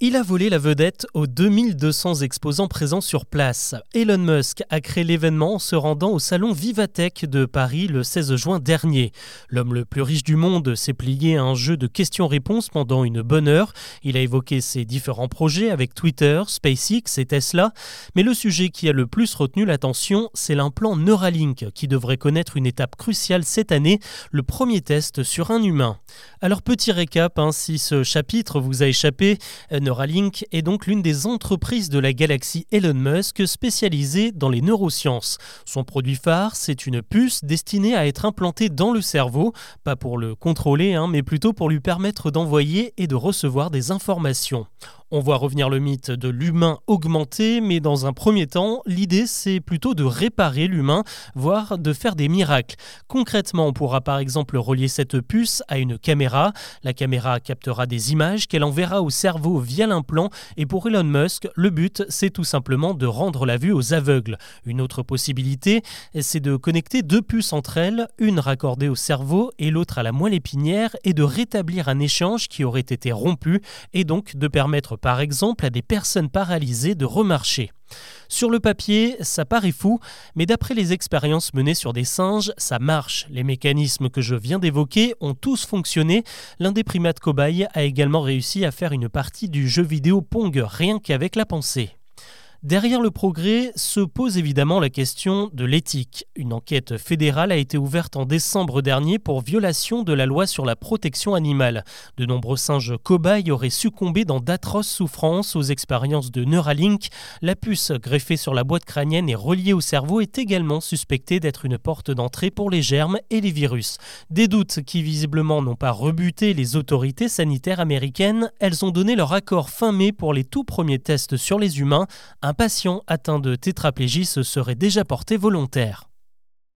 Il a volé la vedette aux 2200 exposants présents sur place. Elon Musk a créé l'événement en se rendant au salon Vivatech de Paris le 16 juin dernier. L'homme le plus riche du monde s'est plié à un jeu de questions-réponses pendant une bonne heure. Il a évoqué ses différents projets avec Twitter, SpaceX et Tesla. Mais le sujet qui a le plus retenu l'attention, c'est l'implant Neuralink qui devrait connaître une étape cruciale cette année, le premier test sur un humain. Alors petit récap, hein, si ce chapitre vous a échappé, Neuralink est donc l'une des entreprises de la galaxie Elon Musk spécialisée dans les neurosciences. Son produit phare, c'est une puce destinée à être implantée dans le cerveau, pas pour le contrôler, hein, mais plutôt pour lui permettre d'envoyer et de recevoir des informations. On voit revenir le mythe de l'humain augmenté, mais dans un premier temps, l'idée c'est plutôt de réparer l'humain, voire de faire des miracles. Concrètement, on pourra par exemple relier cette puce à une caméra. La caméra captera des images qu'elle enverra au cerveau via l'implant, et pour Elon Musk, le but c'est tout simplement de rendre la vue aux aveugles. Une autre possibilité, c'est de connecter deux puces entre elles, une raccordée au cerveau et l'autre à la moelle épinière, et de rétablir un échange qui aurait été rompu, et donc de permettre par exemple à des personnes paralysées de remarcher. Sur le papier, ça paraît fou, mais d'après les expériences menées sur des singes, ça marche. Les mécanismes que je viens d'évoquer ont tous fonctionné. L'un des primates cobayes a également réussi à faire une partie du jeu vidéo Pong rien qu'avec la pensée. Derrière le progrès se pose évidemment la question de l'éthique. Une enquête fédérale a été ouverte en décembre dernier pour violation de la loi sur la protection animale. De nombreux singes cobayes auraient succombé dans d'atroces souffrances aux expériences de Neuralink. La puce greffée sur la boîte crânienne et reliée au cerveau est également suspectée d'être une porte d'entrée pour les germes et les virus. Des doutes qui visiblement n'ont pas rebuté les autorités sanitaires américaines, elles ont donné leur accord fin mai pour les tout premiers tests sur les humains patient atteint de tétraplégie se serait déjà porté volontaire.